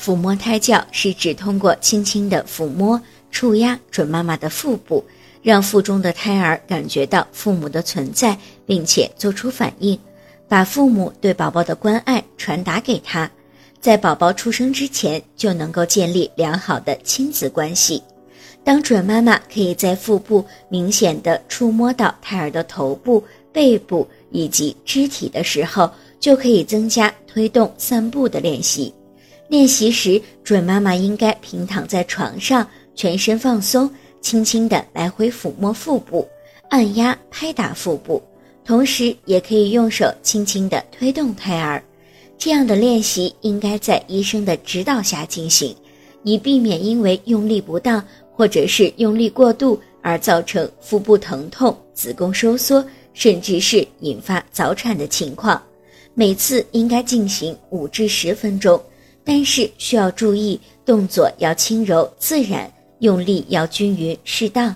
抚摸胎教是指通过轻轻的抚摸、触压准妈妈的腹部，让腹中的胎儿感觉到父母的存在，并且做出反应，把父母对宝宝的关爱传达给他，在宝宝出生之前就能够建立良好的亲子关系。当准妈妈可以在腹部明显的触摸到胎儿的头部、背部以及肢体的时候，就可以增加推动散步的练习。练习时，准妈妈应该平躺在床上，全身放松，轻轻地来回抚摸腹部，按压拍打腹部，同时也可以用手轻轻地推动胎儿。这样的练习应该在医生的指导下进行，以避免因为用力不当或者是用力过度而造成腹部疼痛、子宫收缩，甚至是引发早产的情况。每次应该进行五至十分钟。但是需要注意，动作要轻柔自然，用力要均匀适当。